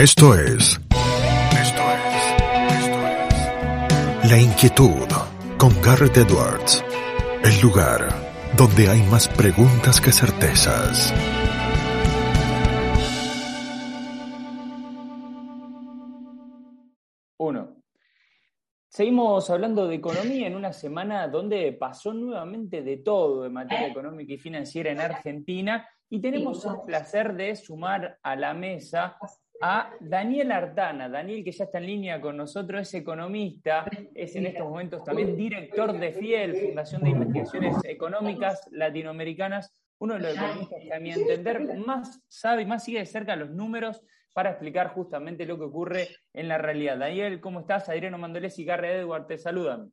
Esto es. Esto es. Esto es. La inquietud con Garrett Edwards. El lugar donde hay más preguntas que certezas. Uno. Seguimos hablando de economía en una semana donde pasó nuevamente de todo en materia económica y financiera en Argentina y tenemos el placer de sumar a la mesa a Daniel Artana. Daniel, que ya está en línea con nosotros, es economista, es en estos momentos también director de FIEL, Fundación de Investigaciones Económicas Latinoamericanas, uno de los economistas que a mi entender más sabe y más sigue de cerca los números para explicar justamente lo que ocurre en la realidad. Daniel, ¿cómo estás? Adriano Mandolés y Garre Edward te saludan.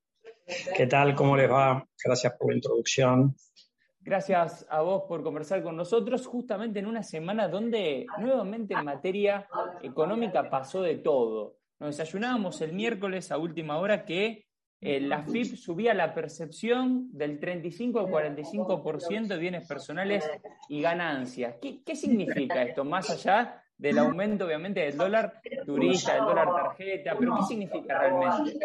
¿Qué tal? ¿Cómo les va? Gracias por la introducción. Gracias a vos por conversar con nosotros, justamente en una semana donde nuevamente en materia económica pasó de todo. Nos desayunábamos el miércoles a última hora que eh, la FIP subía la percepción del 35 al 45% de bienes personales y ganancias. ¿Qué, ¿Qué significa esto? Más allá del aumento, obviamente, del dólar turista, del dólar tarjeta, pero ¿qué significa realmente?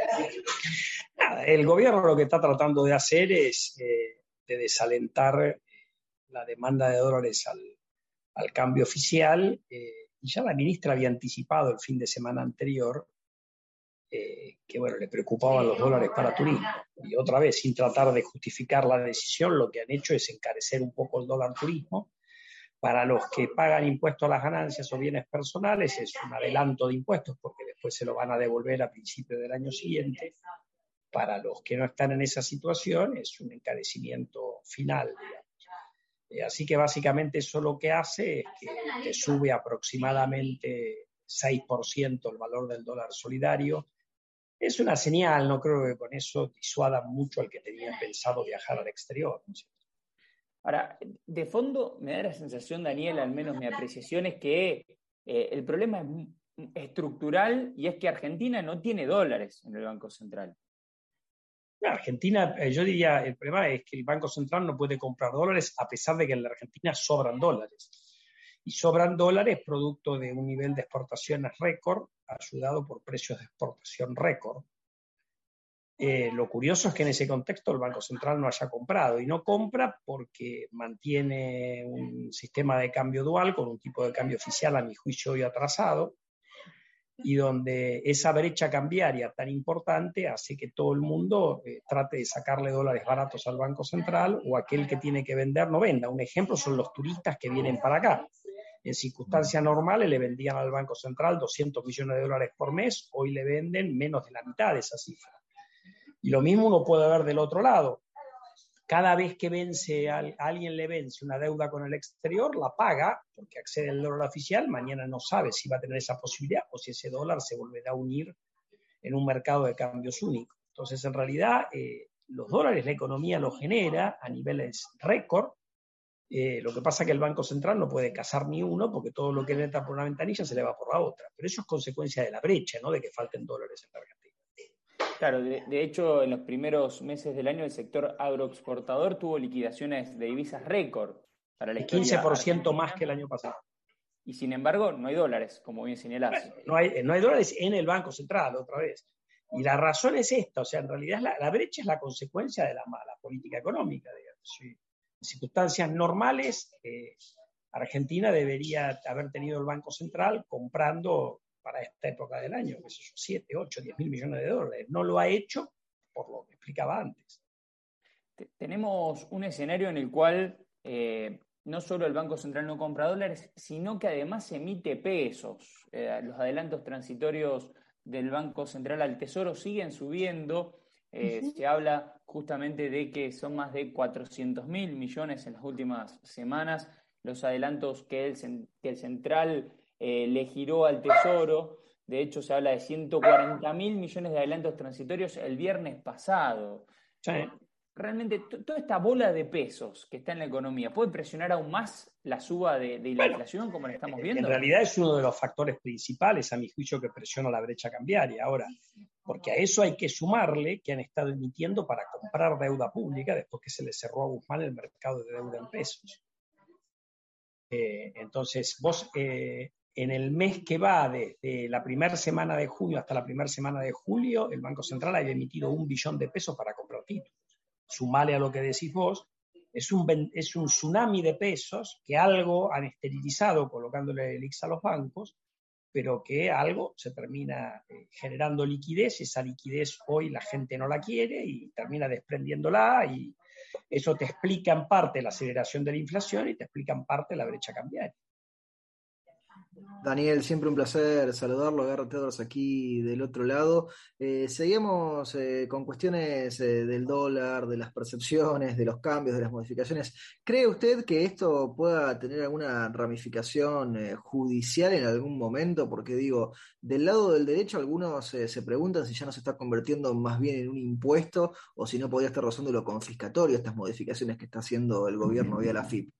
El gobierno lo que está tratando de hacer es eh, de desalentar la demanda de dólares al, al cambio oficial. Eh, y ya la ministra había anticipado el fin de semana anterior eh, que bueno, le preocupaban los dólares para turismo. Y otra vez, sin tratar de justificar la decisión, lo que han hecho es encarecer un poco el dólar turismo. Para los que pagan impuestos a las ganancias o bienes personales es un adelanto de impuestos porque después se lo van a devolver a principios del año siguiente para los que no están en esa situación es un encarecimiento final. Eh, así que básicamente eso lo que hace es que, sube aproximadamente 6% el valor del dólar solidario. Es una señal, no creo que con eso disuada mucho al que tenía pensado viajar al exterior. Ahora, de fondo me da la sensación, Daniel, al menos mi apreciación, es que eh, el problema es estructural y es que Argentina no tiene dólares en el Banco Central. Argentina, eh, yo diría, el problema es que el Banco Central no puede comprar dólares a pesar de que en la Argentina sobran dólares. Y sobran dólares producto de un nivel de exportaciones récord, ayudado por precios de exportación récord. Eh, lo curioso es que en ese contexto el Banco Central no haya comprado y no compra porque mantiene un sistema de cambio dual con un tipo de cambio oficial, a mi juicio, hoy atrasado, y donde esa brecha cambiaria tan importante hace que todo el mundo eh, trate de sacarle dólares baratos al Banco Central o aquel que tiene que vender no venda. Un ejemplo son los turistas que vienen para acá. En circunstancias normales le vendían al Banco Central 200 millones de dólares por mes, hoy le venden menos de la mitad de esa cifra. Y lo mismo uno puede ver del otro lado. Cada vez que vence a alguien le vence una deuda con el exterior, la paga porque accede al dólar oficial, mañana no sabe si va a tener esa posibilidad o si ese dólar se volverá a unir en un mercado de cambios único. Entonces, en realidad, eh, los dólares la economía los genera a niveles récord. Eh, lo que pasa es que el Banco Central no puede cazar ni uno porque todo lo que entra por una ventanilla se le va por la otra. Pero eso es consecuencia de la brecha, no de que falten dólares en la Argentina. Claro, de, de, hecho, en los primeros meses del año el sector agroexportador tuvo liquidaciones de divisas récord para la El 15% más que el año pasado. Y sin embargo, no hay dólares, como bien señalás. No hay, no hay dólares en el Banco Central, otra vez. Y la razón es esta, o sea, en realidad la, la brecha es la consecuencia de la mala política económica, digamos. Sí. En circunstancias normales, eh, Argentina debería haber tenido el Banco Central comprando para esta época del año, que yo, 7, 8, 10 mil millones de dólares. No lo ha hecho por lo que explicaba antes. Tenemos un escenario en el cual eh, no solo el Banco Central no compra dólares, sino que además emite pesos. Eh, los adelantos transitorios del Banco Central al Tesoro siguen subiendo. Eh, uh -huh. Se habla justamente de que son más de 400 mil millones en las últimas semanas los adelantos que el, que el central eh, le giró al Tesoro. De hecho, se habla de 140 mil millones de adelantos transitorios el viernes pasado. Sí. Realmente, toda esta bola de pesos que está en la economía, ¿puede presionar aún más la suba de, de la bueno, inflación como la estamos viendo? En realidad es uno de los factores principales, a mi juicio, que presiona la brecha cambiaria. Ahora, porque a eso hay que sumarle que han estado emitiendo para comprar deuda pública después que se les cerró a Guzmán el mercado de deuda en pesos. Eh, entonces, vos, eh, en el mes que va desde la primera semana de junio hasta la primera semana de julio, el Banco Central ha emitido un billón de pesos para comprar títulos. Sumale a lo que decís vos, es un, tsunami de pesos que algo han esterilizado colocándole el X a los bancos, pero que algo se termina eh, generando liquidez, esa liquidez hoy la gente no la quiere y termina desprendiéndola y eso te explica en parte la aceleración de la inflación y te explica en parte la brecha cambiaria. Daniel, siempre un placer saludarlo, Tedros aquí del otro lado. Eh, seguimos eh, con cuestiones eh, del dólar, de las percepciones, de los cambios, de las modificaciones. ¿Cree usted que esto pueda tener alguna ramificación judicial en algún momento? Porque digo, del lado del derecho algunos se preguntan si ya no se está convirtiendo más bien en un impuesto o si no podría estar rozando lo confiscatorio estas modificaciones que está haciendo el gobierno vía la FIP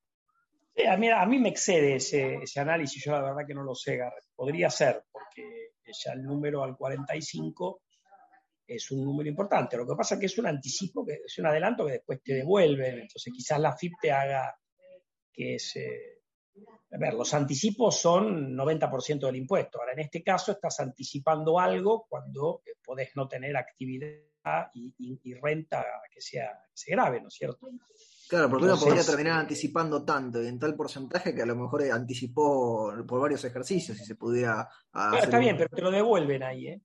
a, mí, a mí me excede ese, ese, análisis, yo la verdad que no lo sé, Garrett. Podría ser, porque ya el número al 45 es un número importante. Lo que pasa es que es un anticipo, que es un adelanto que después te devuelven. Entonces quizás la FIP te haga que es... Eh, a ver, los anticipos son 90% del impuesto. Ahora, en este caso estás anticipando algo cuando eh, podés no tener actividad y, y, renta que sea, que sea grave, ¿no es cierto? Claro, porque uno podría terminar anticipando tanto y en tal porcentaje que a lo mejor anticipó por varios ejercicios y se pudiera. está bien, pero te lo devuelven ahí. ¿eh?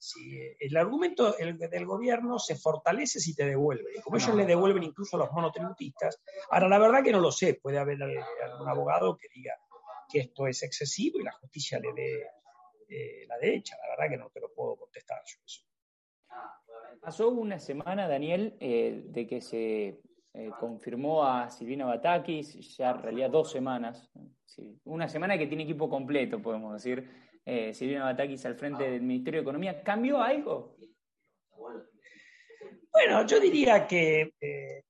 el argumento del gobierno se fortalece si te devuelven. Y como ellos le devuelven incluso a los monotributistas. Ahora, la verdad que no lo sé. Puede haber algún abogado que diga que esto es excesivo y la justicia le dé eh, la derecha. La verdad que no te lo puedo contestar yo eso. Pasó una semana, Daniel, eh, de que se eh, confirmó a Silvina Batakis, ya en realidad dos semanas, una semana que tiene equipo completo, podemos decir, eh, Silvina Batakis al frente del Ministerio de Economía. ¿Cambió algo? Bueno, yo diría que eh,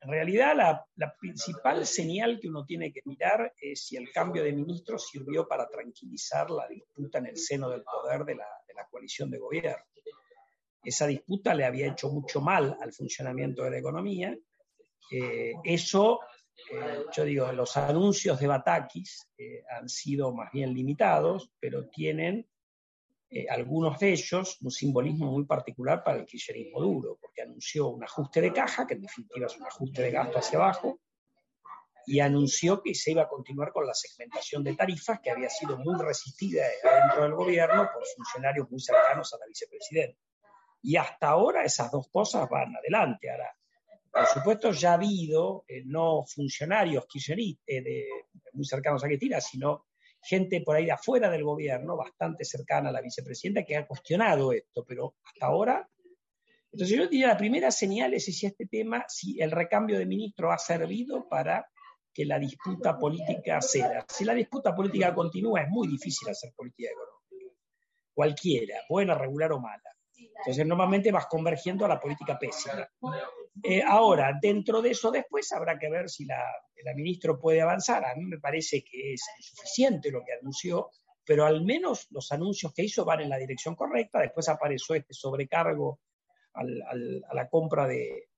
en realidad la, la, principal señal que uno tiene que mirar es si el cambio de ministro sirvió para tranquilizar la disputa en el seno del poder de la, de la coalición de gobierno. Esa disputa le había hecho mucho mal al funcionamiento de la economía eh, eso, eh, yo digo, los anuncios de Batakis eh, han sido más bien limitados, pero tienen algunos de ellos un simbolismo muy particular para el kirchnerismo duro, porque anunció un ajuste de caja, que en definitiva es un ajuste de gasto hacia abajo, y anunció que se iba a continuar con la segmentación de tarifas que había sido muy resistida dentro del gobierno por funcionarios muy cercanos a la vicepresidenta. Y hasta ahora esas dos cosas van adelante. Ahora, por supuesto, ya ha habido eh, no funcionarios kirchneristas eh, muy cercanos a Cristina, sino gente por ahí de afuera del gobierno, bastante cercana a la vicepresidenta, que ha cuestionado esto, pero hasta ahora. Entonces, yo diría la primera señal es si este tema, si el recambio de ministro ha servido para que la disputa política ceda. Si la disputa política continúa, es muy difícil hacer política económica. Cualquiera, buena, regular o mala. Entonces, normalmente vas convergiendo a la política pésima. Eh, ahora, dentro de eso después habrá que ver si la, ministra puede avanzar. A mí me parece que es suficiente lo que anunció, pero al menos los anuncios que hizo van en la dirección correcta. Después apareció este sobrecargo a la compra de,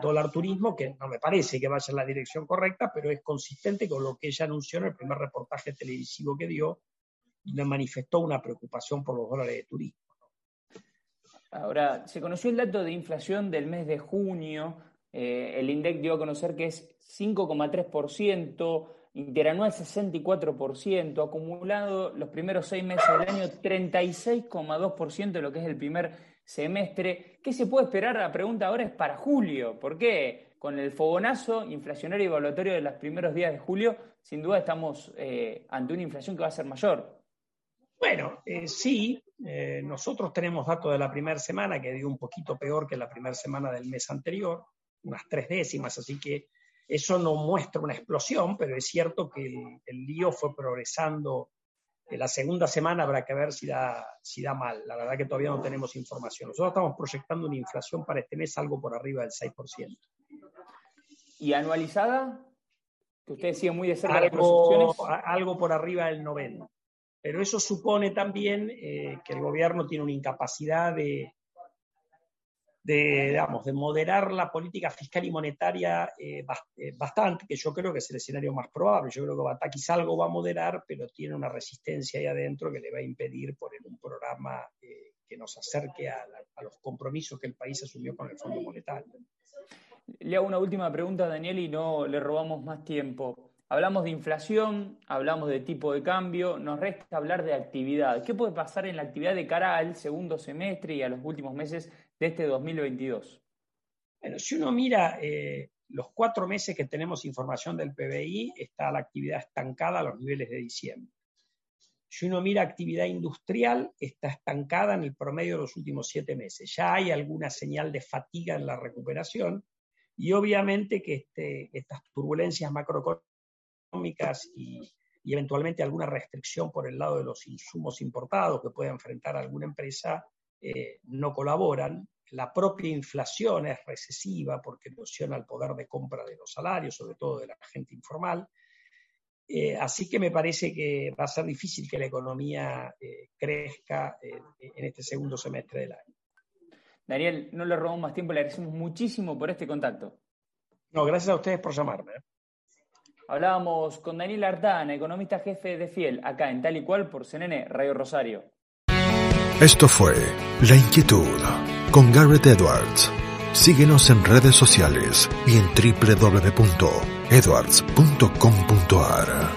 dólar turismo, que no me parece que vaya en la dirección correcta, pero es consistente con lo que ella anunció en el primer reportaje televisivo que dio, donde manifestó una preocupación por los dólares de turismo. Ahora, se conoció el dato de inflación del mes de junio. Eh, el INDEC dio a conocer que es 5,3%, interanual 64%, acumulado los primeros seis meses del año 36,2% de lo que es el primer semestre. ¿Qué se puede esperar? La pregunta ahora es para julio. ¿Por qué? Con el fogonazo inflacionario y evaluatorio de los primeros días de julio, sin duda estamos eh, ante una inflación que va a ser mayor. Bueno, eh, sí, eh, nosotros tenemos datos de la primera semana que dio un poquito peor que la primera semana del mes anterior, unas tres décimas, así que eso no muestra una explosión, pero es cierto que el, lío fue progresando. En la segunda semana habrá que ver si da, si da mal. La verdad que todavía no tenemos información. Nosotros estamos proyectando una inflación para este mes algo por arriba del 6%. ¿Y anualizada? Que ustedes siguen muy de cerca algo, algo por arriba del 90. Pero eso supone también eh, que el gobierno tiene una incapacidad de, de, digamos, de moderar la política fiscal y monetaria eh, eh, bastante, que yo creo que es el escenario más probable. Yo creo que Batakis algo va a moderar, pero tiene una resistencia ahí adentro que le va a impedir poner un programa eh, que nos acerque a, a, los compromisos que el país asumió con el Fondo Monetario. Le hago una última pregunta, Daniel, y no le robamos más tiempo. Hablamos de inflación, hablamos de tipo de cambio, nos resta hablar de actividad. ¿Qué puede pasar en la actividad de cara al segundo semestre y a los últimos meses de este 2022? Bueno, si uno mira eh, los cuatro meses que tenemos información del PBI, está la actividad estancada a los niveles de diciembre. Si uno mira actividad industrial, está estancada en el promedio de los últimos siete meses. Ya hay alguna señal de fatiga en la recuperación y obviamente que este, estas turbulencias macroeconómicas y, y eventualmente alguna restricción por el lado de los insumos importados que pueda enfrentar alguna empresa eh, no colaboran. La propia inflación es recesiva porque erosiona el poder de compra de los salarios, sobre todo de la gente informal. Eh, así que me parece que va a ser difícil que la economía eh, crezca en este segundo semestre del año. Daniel, no le robamos más tiempo, le agradecemos muchísimo por este contacto. No, gracias a ustedes por llamarme. Hablábamos con Daniel Artana, economista jefe de Fiel, acá en Tal y Cual por CNN Radio Rosario. Esto fue La Inquietud con Garrett Edwards. Síguenos en redes sociales y en www.edwards.com.do.